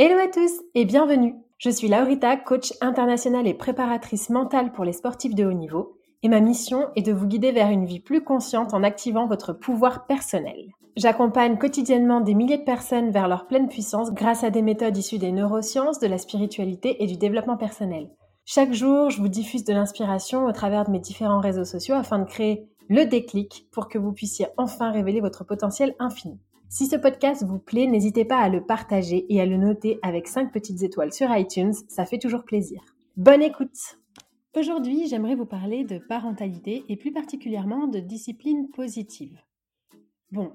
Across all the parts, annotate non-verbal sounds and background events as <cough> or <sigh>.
Hello à tous et bienvenue. Je suis Laurita, coach internationale et préparatrice mentale pour les sportifs de haut niveau. Et ma mission est de vous guider vers une vie plus consciente en activant votre pouvoir personnel. J'accompagne quotidiennement des milliers de personnes vers leur pleine puissance grâce à des méthodes issues des neurosciences, de la spiritualité et du développement personnel. Chaque jour, je vous diffuse de l'inspiration au travers de mes différents réseaux sociaux afin de créer le déclic pour que vous puissiez enfin révéler votre potentiel infini. Si ce podcast vous plaît, n'hésitez pas à le partager et à le noter avec 5 petites étoiles sur iTunes, ça fait toujours plaisir. Bonne écoute Aujourd'hui, j'aimerais vous parler de parentalité et plus particulièrement de discipline positive. Bon,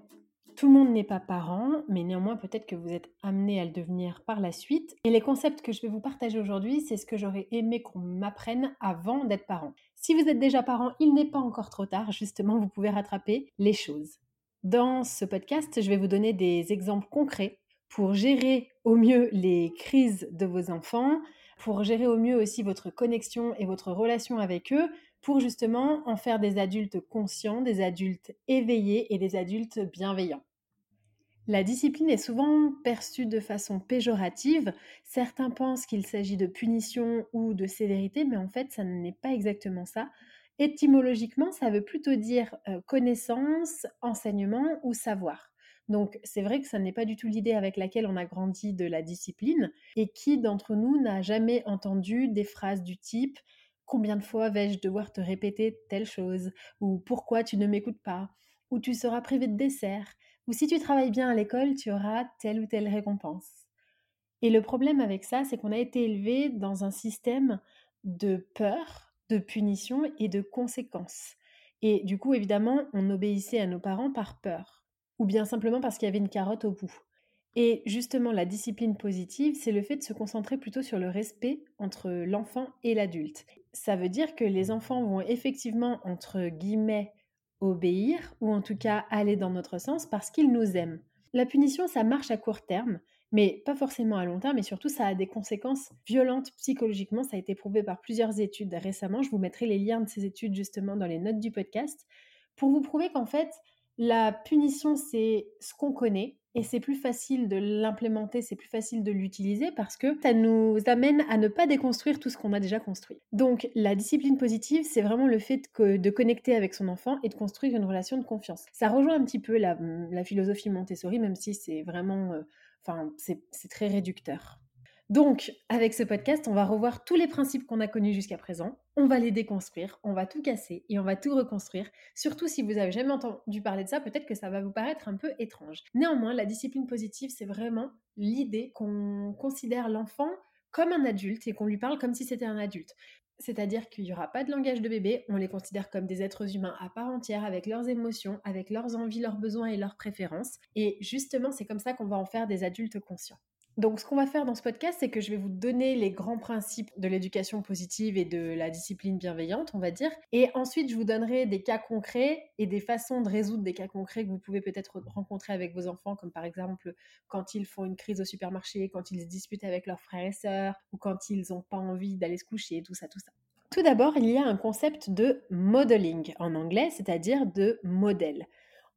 tout le monde n'est pas parent, mais néanmoins peut-être que vous êtes amené à le devenir par la suite. Et les concepts que je vais vous partager aujourd'hui, c'est ce que j'aurais aimé qu'on m'apprenne avant d'être parent. Si vous êtes déjà parent, il n'est pas encore trop tard, justement, vous pouvez rattraper les choses. Dans ce podcast, je vais vous donner des exemples concrets pour gérer au mieux les crises de vos enfants, pour gérer au mieux aussi votre connexion et votre relation avec eux, pour justement en faire des adultes conscients, des adultes éveillés et des adultes bienveillants. La discipline est souvent perçue de façon péjorative. Certains pensent qu'il s'agit de punition ou de sévérité, mais en fait, ça n'est pas exactement ça. Étymologiquement, ça veut plutôt dire connaissance, enseignement ou savoir. Donc c'est vrai que ça n'est pas du tout l'idée avec laquelle on a grandi de la discipline. Et qui d'entre nous n'a jamais entendu des phrases du type Combien de fois vais-je devoir te répéter telle chose? Ou pourquoi tu ne m'écoutes pas? Ou tu seras privé de dessert Ou si tu travailles bien à l'école, tu auras telle ou telle récompense. Et le problème avec ça, c'est qu'on a été élevé dans un système de peur, punition et de conséquences. Et du coup, évidemment, on obéissait à nos parents par peur, ou bien simplement parce qu'il y avait une carotte au bout. Et justement, la discipline positive, c'est le fait de se concentrer plutôt sur le respect entre l'enfant et l'adulte. Ça veut dire que les enfants vont effectivement, entre guillemets, obéir, ou en tout cas aller dans notre sens parce qu'ils nous aiment. La punition, ça marche à court terme, mais pas forcément à long terme, et surtout ça a des conséquences violentes psychologiquement. Ça a été prouvé par plusieurs études récemment. Je vous mettrai les liens de ces études justement dans les notes du podcast pour vous prouver qu'en fait, la punition, c'est ce qu'on connaît et c'est plus facile de l'implémenter, c'est plus facile de l'utiliser parce que ça nous amène à ne pas déconstruire tout ce qu'on a déjà construit. Donc la discipline positive, c'est vraiment le fait de connecter avec son enfant et de construire une relation de confiance. Ça rejoint un petit peu la, philosophie Montessori, même si c'est vraiment... Enfin, c'est très réducteur. Donc, avec ce podcast, on va revoir tous les principes qu'on a connus jusqu'à présent, on va les déconstruire, on va tout casser et on va tout reconstruire. Surtout si vous avez jamais entendu parler de ça, peut-être que ça va vous paraître un peu étrange. Néanmoins, la discipline positive, c'est vraiment l'idée qu'on considère l'enfant comme un adulte et qu'on lui parle comme si c'était un adulte. C'est-à-dire qu'il n'y aura pas de langage de bébé, on les considère comme des êtres humains à part entière, avec leurs émotions, avec leurs envies, leurs besoins et leurs préférences. Et justement, c'est comme ça qu'on va en faire des adultes conscients. Donc, ce qu'on va faire dans ce podcast, c'est que je vais vous donner les grands principes de l'éducation positive et de la discipline bienveillante, on va dire. Et ensuite, je vous donnerai des cas concrets et des façons de résoudre des cas concrets que vous pouvez peut-être rencontrer avec vos enfants, comme par exemple quand ils font une crise au supermarché, quand ils se disputent avec leurs frères et sœurs, ou quand ils n'ont pas envie d'aller se coucher, tout ça, tout ça. Tout d'abord, il y a un concept de modeling en anglais, c'est-à-dire de modèle.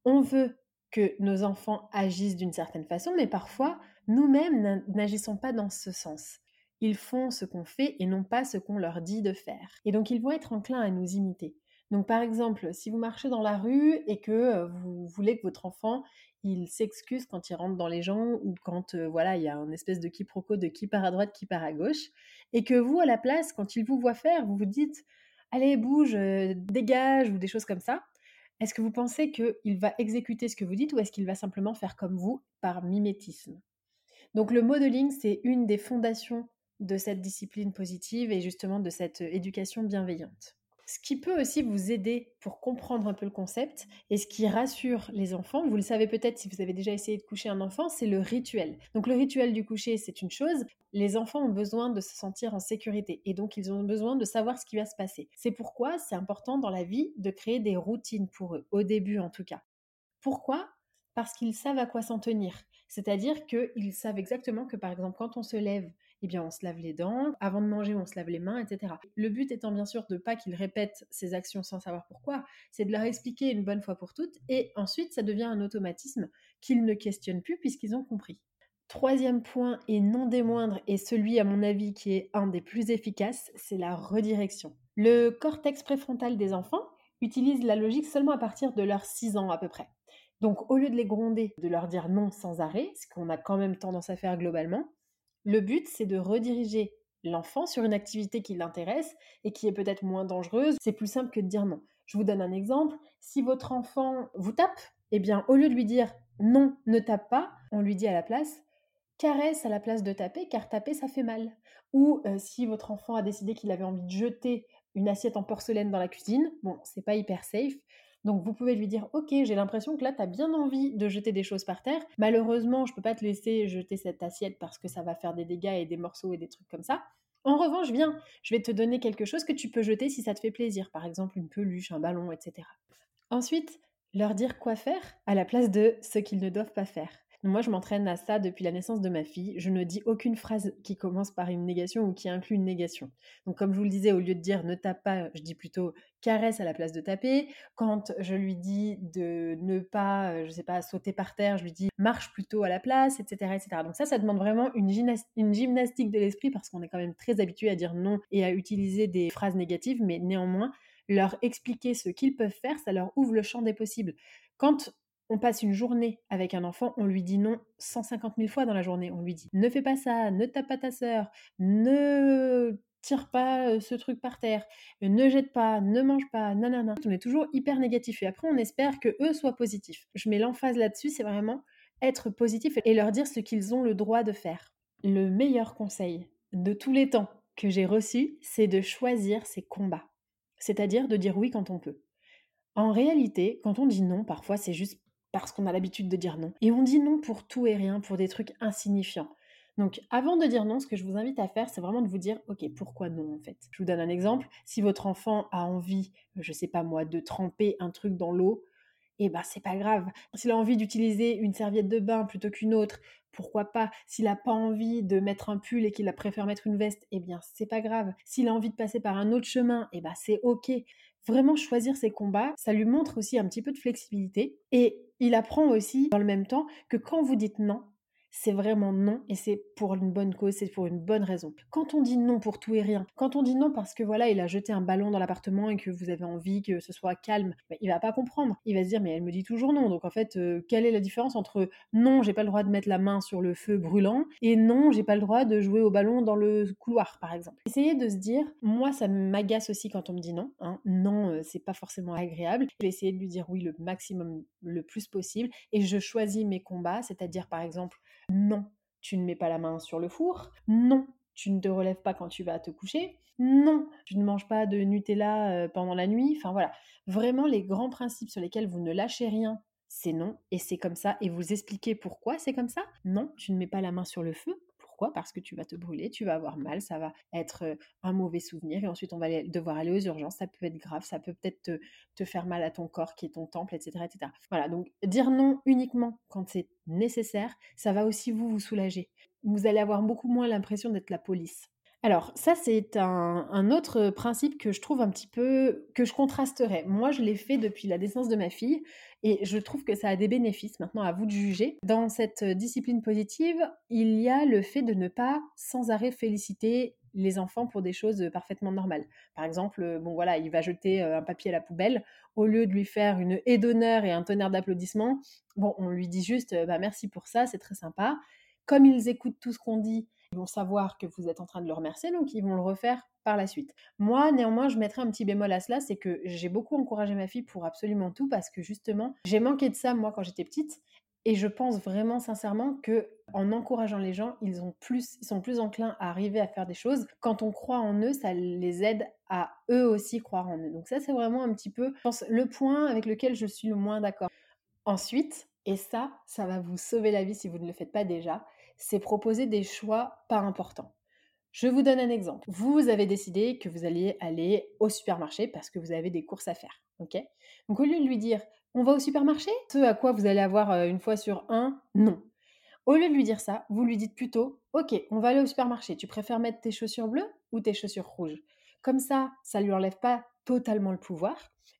On veut que nos enfants agissent d'une certaine façon, mais parfois, nous-mêmes n'agissons pas dans ce sens. Ils font ce qu'on fait et non pas ce qu'on leur dit de faire. Et donc, ils vont être enclins à nous imiter. Donc, par exemple, si vous marchez dans la rue et que euh, vous voulez que votre enfant il s'excuse quand il rentre dans les gens ou quand euh, voilà il y a un espèce de quiproquo de qui part à droite, qui part à gauche, et que vous à la place, quand il vous voit faire, vous vous dites allez bouge, euh, dégage ou des choses comme ça. Est-ce que vous pensez qu'il va exécuter ce que vous dites ou est-ce qu'il va simplement faire comme vous par mimétisme? Donc le modeling, c'est une des fondations de cette discipline positive et justement de cette éducation bienveillante. Ce qui peut aussi vous aider pour comprendre un peu le concept et ce qui rassure les enfants, vous le savez peut-être si vous avez déjà essayé de coucher un enfant, c'est le rituel. Donc le rituel du coucher, c'est une chose. Les enfants ont besoin de se sentir en sécurité et donc ils ont besoin de savoir ce qui va se passer. C'est pourquoi c'est important dans la vie de créer des routines pour eux, au début en tout cas. Pourquoi Parce qu'ils savent à quoi s'en tenir. C'est-à-dire qu'ils savent exactement que par exemple quand on se lève eh bien on se lave les dents, avant de manger on se lave les mains, etc. Le but étant bien sûr de pas qu'ils répètent ces actions sans savoir pourquoi, c'est de leur expliquer une bonne fois pour toutes, et ensuite ça devient un automatisme qu'ils ne questionnent plus puisqu'ils ont compris. Troisième point, et non des moindres, et celui à mon avis qui est un des plus efficaces, c'est la redirection. Le cortex préfrontal des enfants utilise la logique seulement à partir de leurs 6 ans à peu près. Donc au lieu de les gronder, de leur dire non sans arrêt, ce qu'on a quand même tendance à faire globalement, le but, c'est de rediriger l'enfant sur une activité qui l'intéresse et qui est peut-être moins dangereuse. C'est plus simple que de dire non. Je vous donne un exemple. Si votre enfant vous tape, eh bien, au lieu de lui dire non, ne tape pas, on lui dit à la place caresse à la place de taper, car taper, ça fait mal. Ou euh, si votre enfant a décidé qu'il avait envie de jeter une assiette en porcelaine dans la cuisine, bon, c'est pas hyper safe, donc vous pouvez lui dire OK, j'ai l'impression que là tu as bien envie de jeter des choses par terre. Malheureusement, je peux pas te laisser jeter cette assiette parce que ça va faire des dégâts et des morceaux et des trucs comme ça. En revanche, viens, je vais te donner quelque chose que tu peux jeter si ça te fait plaisir, par exemple une peluche, un ballon, etc. Ensuite, leur dire quoi faire à la place de ce qu'ils ne doivent pas faire. Moi, je m'entraîne à ça depuis la naissance de ma fille. Je ne dis aucune phrase qui commence par une négation ou qui inclut une négation. Donc, comme je vous le disais, au lieu de dire ne tape pas, je dis plutôt caresse à la place de taper. Quand je lui dis de ne pas, euh, je sais pas, sauter par terre, je lui dis marche plutôt à la place, etc., etc. Donc ça, ça demande vraiment une, une gymnastique de l'esprit parce qu'on est quand même très habitué à dire non et à utiliser des phrases négatives, mais néanmoins, leur expliquer ce qu'ils peuvent faire, ça leur ouvre le champ des possibles. Quand on passe une journée avec un enfant, on lui dit non 150 000 fois dans la journée. On lui dit ne fais pas ça, ne tape pas ta sœur, ne tire pas euh, ce truc par terre, ne jette pas, ne mange pas, nanana. On est toujours hyper négatif et après on espère que eux soient positifs. Je mets l'emphase là-dessus, c'est vraiment être positif et leur dire ce qu'ils ont le droit de faire. Le meilleur conseil de tous les temps que j'ai reçu, c'est de choisir ses combats. C'est-à-dire de dire oui quand on peut. En réalité, quand on dit non, parfois c'est juste parce qu'on a l'habitude de dire non. Et on dit non pour tout et rien, pour des trucs insignifiants. Donc avant de dire non, ce que je vous invite à faire, c'est vraiment de vous dire, ok, pourquoi non en fait? Je vous donne un exemple. Si votre enfant a envie, je sais pas moi, de tremper un truc dans l'eau, eh ben c'est pas grave. S'il a envie d'utiliser une serviette de bain plutôt qu'une autre, pourquoi pas? S'il a pas envie de mettre un pull et qu'il a préféré mettre une veste, eh bien c'est pas grave. S'il a envie de passer par un autre chemin, eh ben c'est ok. Vraiment choisir ses combats, ça lui montre aussi un petit peu de flexibilité. Et il apprend aussi dans le même temps que quand vous dites non, c'est vraiment non et c'est pour une bonne cause, c'est pour une bonne raison. Quand on dit non pour tout et rien, quand on dit non parce que voilà, il a jeté un ballon dans l'appartement et que vous avez envie que ce soit calme, bah, il va pas comprendre. Il va se dire mais elle me dit toujours non. Donc en fait, euh, quelle est la différence entre non, j'ai pas le droit de mettre la main sur le feu brûlant et non, j'ai pas le droit de jouer au ballon dans le couloir par exemple? Essayez de se dire moi ça m'agace aussi quand on me dit non, hein. non, euh, c'est pas forcément agréable. Je vais essayer de lui dire oui le maximum le plus possible et je choisis mes combats, c'est-à-dire par exemple non, tu ne mets pas la main sur le four. Non, tu ne te relèves pas quand tu vas te coucher. Non, tu ne manges pas de Nutella euh, pendant la nuit. Enfin voilà, vraiment les grands principes sur lesquels vous ne lâchez rien, c'est non, et c'est comme ça, et vous expliquez pourquoi c'est comme ça? Non, tu ne mets pas la main sur le feu. Pourquoi? Parce que tu vas te brûler, tu vas avoir mal, ça va être un mauvais souvenir et ensuite on va devoir aller aux urgences. Ça peut être grave, ça peut peut-être te, faire mal à ton corps qui est ton temple, etc., etc. Voilà, donc dire non uniquement quand c'est nécessaire, ça va aussi vous vous soulager. Vous allez avoir beaucoup moins l'impression d'être la police. Alors ça, c'est un, autre principe que je trouve un petit peu, que je contrasterais. Moi, je l'ai fait depuis la naissance de ma fille et je trouve que ça a des bénéfices. Maintenant, à vous de juger. Dans cette discipline positive, il y a le fait de ne pas sans arrêt féliciter les enfants pour des choses parfaitement normales. Par exemple, bon voilà, il va jeter un papier à la poubelle. Au lieu de lui faire une haie d'honneur et un tonnerre d'applaudissements, on lui dit juste bah, merci pour ça, c'est très sympa. Comme ils écoutent tout ce qu'on dit, ils vont savoir que vous êtes en train de le remercier, donc ils vont le refaire par la suite. Moi, néanmoins, je mettrai un petit bémol à cela, c'est que j'ai beaucoup encouragé ma fille pour absolument tout parce que justement, j'ai manqué de ça moi quand j'étais petite. Et je pense vraiment sincèrement que en encourageant les gens, ils, ont plus, ils sont plus enclins à arriver à faire des choses. Quand on croit en eux, ça les aide à eux aussi croire en eux. Donc ça, c'est vraiment un petit peu, le point avec lequel je suis le moins d'accord. Ensuite, et ça, ça va vous sauver la vie si vous ne le faites pas déjà, c'est proposer des choix pas importants. Je vous donne un exemple. Vous avez décidé que vous alliez aller au supermarché parce que vous avez des courses à faire. ok? Donc au lieu de lui dire on va au supermarché, ce à quoi vous allez avoir euh, une fois sur un, non. Au lieu de lui dire ça, vous lui dites plutôt ok, on va aller au supermarché. Tu préfères mettre tes chaussures bleues ou tes chaussures rouges? Comme ça, ça lui enlève pas totalement le pouvoir.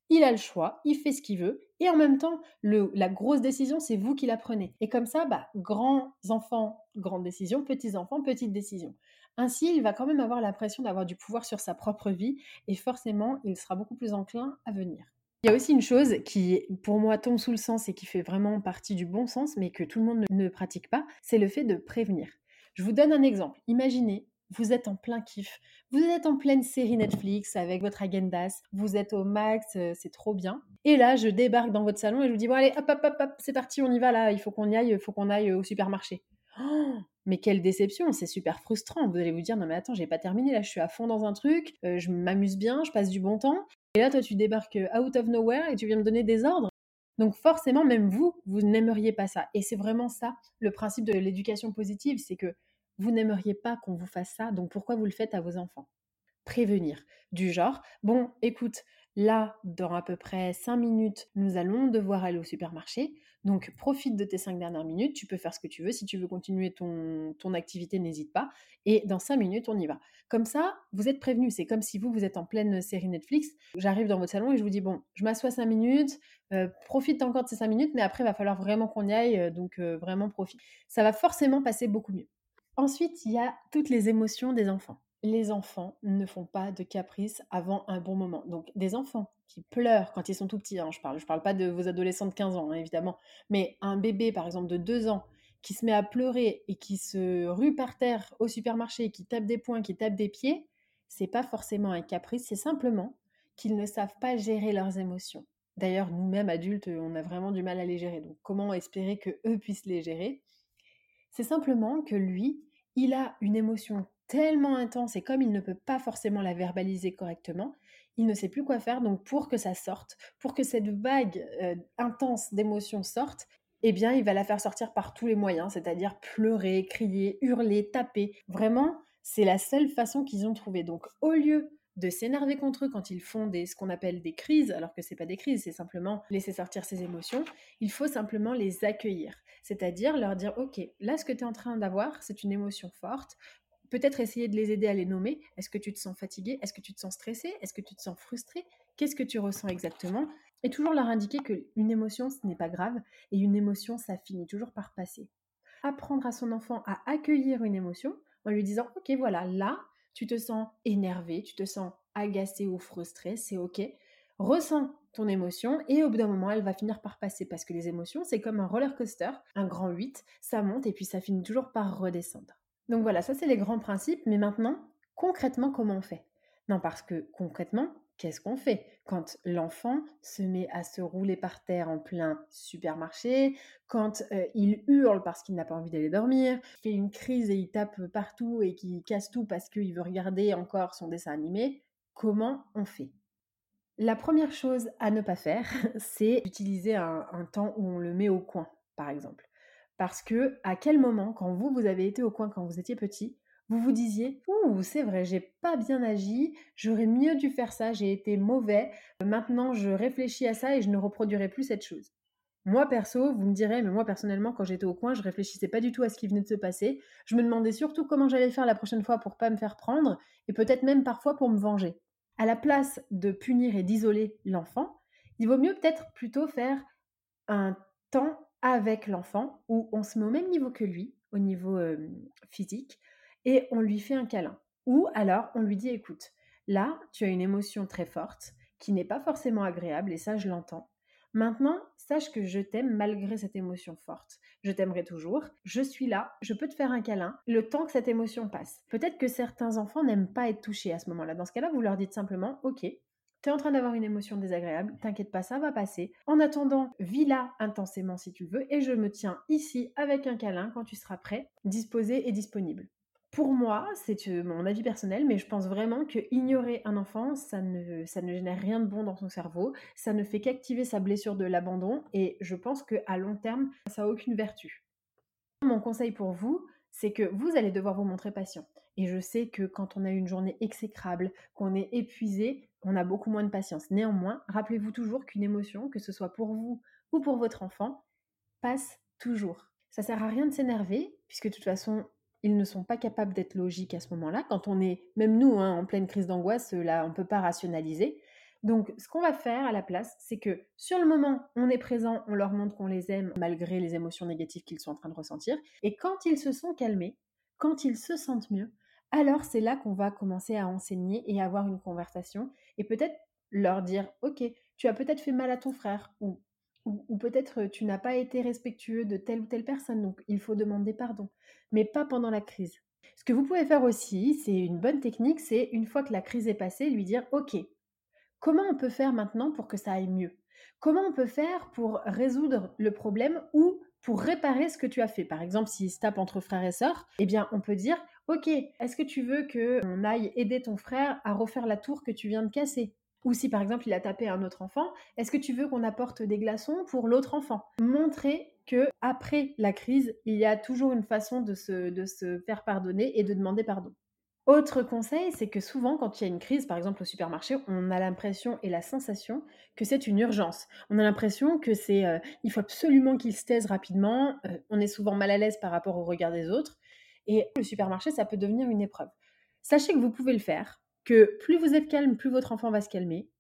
Il a le choix, il fait ce qu'il veut, et en même temps, la grosse décision, c'est vous qui la prenez. Et comme ça, bah, grands enfants, grandes décisions, petits enfants, petites décisions. Ainsi, il va quand même avoir l'impression d'avoir du pouvoir sur sa propre vie, et forcément, il sera beaucoup plus enclin à venir. Il y a aussi une chose qui, pour moi, tombe sous le sens et qui fait vraiment partie du bon sens, mais que tout le monde ne pratique pas, c'est le fait de prévenir. Je vous donne un exemple. Imaginez, vous êtes en plein kiff, vous êtes en pleine série Netflix avec votre agendas, vous êtes au max, euh, c'est trop bien. Et là, je débarque dans votre salon et je vous dis bon allez, hop hop hop hop, c'est parti, on y va là, il faut qu'on y aille, il faut qu'on aille au supermarché. Oh, mais quelle déception, c'est super frustrant. Vous allez vous dire non mais attends, j'ai pas terminé là, je suis à fond dans un truc, euh, je m'amuse bien, je passe du bon temps. Et là, toi, tu débarques euh, out of nowhere et tu viens me donner des ordres. Donc forcément, même vous, vous n'aimeriez pas ça. Et c'est vraiment ça le principe de l'éducation positive, c'est que vous n'aimeriez pas qu'on vous fasse ça, donc pourquoi vous le faites à vos enfants? Prévenir. Du genre, bon, écoute, là, dans à peu près 5 minutes, nous allons devoir aller au supermarché. Donc, profite de tes 5 dernières minutes. Tu peux faire ce que tu veux. Si tu veux continuer ton, activité, n'hésite pas. Et dans 5 minutes, on y va. Comme ça, vous êtes prévenu. C'est comme si vous, vous êtes en pleine série Netflix. J'arrive dans votre salon et je vous dis, bon, je m'assois 5 minutes. Euh, profite encore de ces 5 minutes, mais après, il va falloir vraiment qu'on y aille. Euh, donc, euh, vraiment profite. Ça va forcément passer beaucoup mieux. Ensuite, il y a toutes les émotions des enfants. Les enfants ne font pas de caprices avant un bon moment. Donc, des enfants qui pleurent quand ils sont tout petits, hein, je parle, je parle pas de vos adolescents de 15 ans, hein, évidemment, mais un bébé, par exemple, de 2 ans, qui se met à pleurer et qui se rue par terre au supermarché, qui tape des poings, qui tape des pieds, c'est pas forcément un caprice, c'est simplement qu'ils ne savent pas gérer leurs émotions. D'ailleurs, nous-mêmes adultes, on a vraiment du mal à les gérer. Donc, comment espérer que eux puissent les gérer? C'est simplement que lui, il a une émotion tellement intense et comme il ne peut pas forcément la verbaliser correctement, il ne sait plus quoi faire. Donc pour que ça sorte, pour que cette vague euh, intense d'émotions sorte, eh bien il va la faire sortir par tous les moyens, c'est-à-dire pleurer, crier, hurler, taper. Vraiment, c'est la seule façon qu'ils ont trouvé. Donc au lieu de s'énerver contre eux quand ils font des, ce qu'on appelle des crises, alors que c'est pas des crises, c'est simplement laisser sortir ses émotions, il faut simplement les accueillir. C'est-à-dire leur dire, ok, là ce que tu es en train d'avoir, c'est une émotion forte, peut-être essayer de les aider à les nommer. Est-ce que tu te sens fatigué Est-ce que tu te sens stressé Est-ce que tu te sens frustré Qu'est-ce que tu ressens exactement? Et toujours leur indiquer qu'une émotion, ce n'est pas grave, et une émotion, ça finit toujours par passer. Apprendre à son enfant à accueillir une émotion en lui disant, ok, voilà, là, tu te sens énervé, tu te sens agacé ou frustré, c'est ok. Ressens ton émotion et au bout d'un moment, elle va finir par passer parce que les émotions, c'est comme un roller coaster, un grand 8, ça monte et puis ça finit toujours par redescendre. Donc voilà, ça c'est les grands principes, mais maintenant, concrètement, comment on fait? Non, parce que concrètement, qu'est-ce qu'on fait? Quand l'enfant se met à se rouler par terre en plein supermarché, quand il hurle parce qu'il n'a pas envie d'aller dormir, fait une crise et il tape partout et qu'il casse tout parce qu'il veut regarder encore son dessin animé, comment on fait? La première chose à ne pas faire, <laughs> c'est d'utiliser un, un temps où on le met au coin, par exemple. Parce que à quel moment, quand vous, vous avez été au coin quand vous étiez petit, vous vous disiez Ouh, c'est vrai, j'ai pas bien agi, j'aurais mieux dû faire ça, j'ai été mauvais, maintenant je réfléchis à ça et je ne reproduirai plus cette chose. Moi perso, vous me direz, mais moi personnellement, quand j'étais au coin, je réfléchissais pas du tout à ce qui venait de se passer. Je me demandais surtout comment j'allais faire la prochaine fois pour pas me faire prendre, et peut-être même parfois pour me venger. À la place de punir et d'isoler l'enfant, il vaut mieux peut-être plutôt faire un temps avec l'enfant où on se met au même niveau que lui, au niveau physique, et on lui fait un câlin. Ou alors on lui dit écoute, là tu as une émotion très forte qui n'est pas forcément agréable et ça je l'entends. Maintenant, sache que je t'aime malgré cette émotion forte. Je t'aimerai toujours, je suis là, je peux te faire un câlin le temps que cette émotion passe. Peut-être que certains enfants n'aiment pas être touchés à ce moment-là. Dans ce cas-là, vous leur dites simplement OK, tu es en train d'avoir une émotion désagréable, t'inquiète pas, ça va passer. En attendant, vis-la intensément si tu veux, et je me tiens ici avec un câlin quand tu seras prêt, disposé et disponible pour moi, c'est euh, mon avis personnel, mais je pense vraiment que ignorer un enfant, ça ne, ça ne génère rien de bon dans son cerveau, ça ne fait qu'activer sa blessure de l'abandon, et je pense qu'à long terme, ça n'a aucune vertu. Mon conseil pour vous, c'est que vous allez devoir vous montrer patient. Et je sais que quand on a une journée exécrable, qu'on est épuisé, on a beaucoup moins de patience. Néanmoins, rappelez-vous toujours qu'une émotion, que ce soit pour vous ou pour votre enfant, passe toujours. Ça sert à rien de s'énerver, puisque de toute façon, ils ne sont pas capables d'être logiques à ce moment-là. Quand on est, même nous, hein, en pleine crise d'angoisse, là, on ne peut pas rationaliser. Donc, ce qu'on va faire à la place, c'est que sur le moment, on est présent, on leur montre qu'on les aime malgré les émotions négatives qu'ils sont en train de ressentir. Et quand ils se sont calmés, quand ils se sentent mieux, alors c'est là qu'on va commencer à enseigner et avoir une conversation et peut-être leur dire, OK, tu as peut-être fait mal à ton frère ou ou, peut-être tu n'as pas été respectueux de telle ou telle personne, donc il faut demander pardon, mais pas pendant la crise. Ce que vous pouvez faire aussi, c'est une bonne technique, c'est une fois que la crise est passée, lui dire OK, comment on peut faire maintenant pour que ça aille mieux? Comment on peut faire pour résoudre le problème ou pour réparer ce que tu as fait? Par exemple, s'il se tape entre frères et sœurs, eh bien, on peut dire OK, est-ce que tu veux qu'on aille aider ton frère à refaire la tour que tu viens de casser? Ou si par exemple il a tapé un autre enfant, est-ce que tu veux qu'on apporte des glaçons pour l'autre enfant? Montrer que après la crise, il y a toujours une façon de se, faire pardonner et de demander pardon. Autre conseil, c'est que souvent, quand il y a une crise, par exemple au supermarché, on a l'impression et la sensation que c'est une urgence. On a l'impression que c'est, euh, il faut absolument qu'il se taise rapidement. Euh, on est souvent mal à l'aise par rapport au regard des autres, et le supermarché, ça peut devenir une épreuve. Sachez que vous pouvez le faire que plus vous êtes calme, plus votre enfant va se calmer,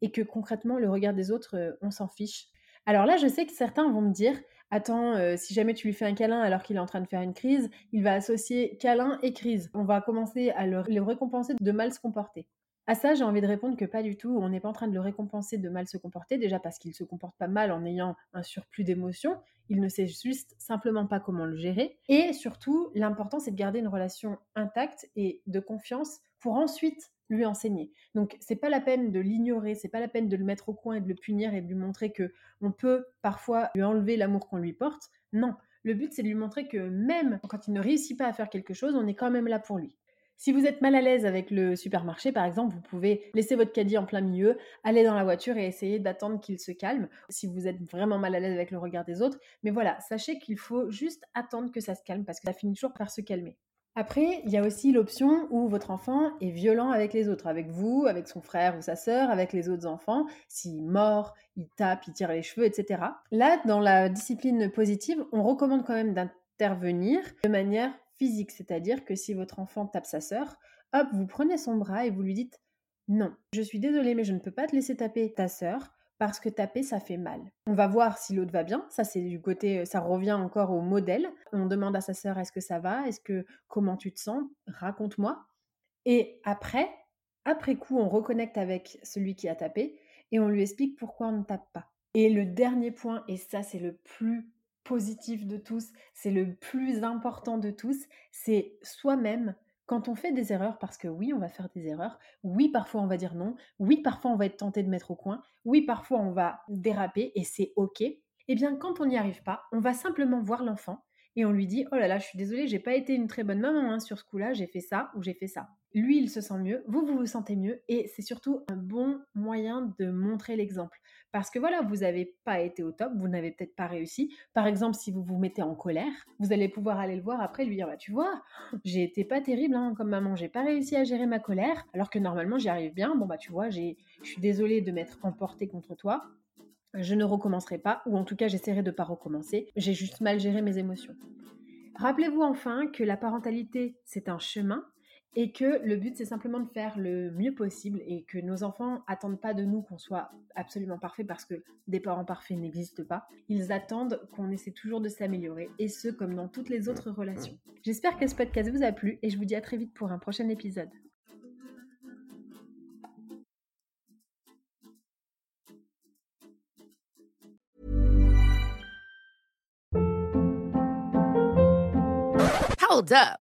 et que concrètement, le regard des autres, euh, on s'en fiche. Alors là, je sais que certains vont me dire, attends, euh, si jamais tu lui fais un câlin alors qu'il est en train de faire une crise, il va associer câlin et crise. On va commencer à le, récompenser de mal se comporter. À ça, j'ai envie de répondre que pas du tout. On n'est pas en train de le récompenser de mal se comporter, déjà parce qu'il se comporte pas mal en ayant un surplus d'émotions. Il ne sait juste simplement pas comment le gérer. Et surtout, l'important, c'est de garder une relation intacte et de confiance pour ensuite lui enseigner. Donc c'est pas la peine de l'ignorer, c'est pas la peine de le mettre au coin et de le punir et de lui montrer que on peut parfois lui enlever l'amour qu'on lui porte. Non, le but c'est de lui montrer que même quand il ne réussit pas à faire quelque chose, on est quand même là pour lui. Si vous êtes mal à l'aise avec le supermarché, par exemple, vous pouvez laisser votre caddie en plein milieu, aller dans la voiture et essayer d'attendre qu'il se calme, si vous êtes vraiment mal à l'aise avec le regard des autres. Mais voilà, sachez qu'il faut juste attendre que ça se calme parce que ça finit toujours par se calmer. Après, il y a aussi l'option où votre enfant est violent avec les autres, avec vous, avec son frère ou sa sœur, avec les autres enfants, s'il mord, il tape, il tire les cheveux, etc. Là, dans la discipline positive, on recommande quand même d'intervenir de manière physique, c'est-à-dire que si votre enfant tape sa sœur, hop, vous prenez son bras et vous lui dites non, je suis désolée, mais je ne peux pas te laisser taper ta sœur parce que taper, ça fait mal. On va voir si l'autre va bien. Ça, c'est du côté, ça revient encore au modèle. On demande à sa sœur, est-ce que ça va? Est-ce que, comment tu te sens? Raconte-moi. Et après, après coup, on reconnecte avec celui qui a tapé et on lui explique pourquoi on ne tape pas. Et le dernier point, et ça, c'est le plus positif de tous, c'est le plus important de tous, c'est soi-même quand on fait des erreurs, parce que oui, on va faire des erreurs, oui, parfois on va dire non, oui, parfois on va être tenté de mettre au coin, oui, parfois on va déraper et c'est ok, eh bien quand on n'y arrive pas, on va simplement voir l'enfant et on lui dit oh là là, je suis désolée, j'ai pas été une très bonne maman hein, sur ce coup-là, j'ai fait ça ou j'ai fait ça. Lui, il se sent mieux, vous, vous vous sentez mieux et c'est surtout un bon moyen de montrer l'exemple. Parce que voilà, vous n'avez pas été au top, vous n'avez peut-être pas réussi. Par exemple, si vous vous mettez en colère, vous allez pouvoir aller le voir après lui dire bah, Tu vois, <gasps> j'ai été pas terrible hein, comme maman, j'ai pas réussi à gérer ma colère, alors que normalement j'y arrive bien. Bon, bah tu vois, je suis désolée de m'être emportée contre toi je ne recommencerai pas, ou en tout cas j'essaierai de ne pas recommencer, j'ai juste mal géré mes émotions. Rappelez-vous enfin que la parentalité, c'est un chemin et que le but, c'est simplement de faire le mieux possible et que nos enfants attendent pas de nous qu'on soit absolument parfait parce que des parents parfaits n'existent pas. Ils attendent qu'on essaie toujours de s'améliorer et ce, comme dans toutes les autres relations. J'espère que ce podcast vous a plu et je vous dis à très vite pour un prochain épisode. Hold up.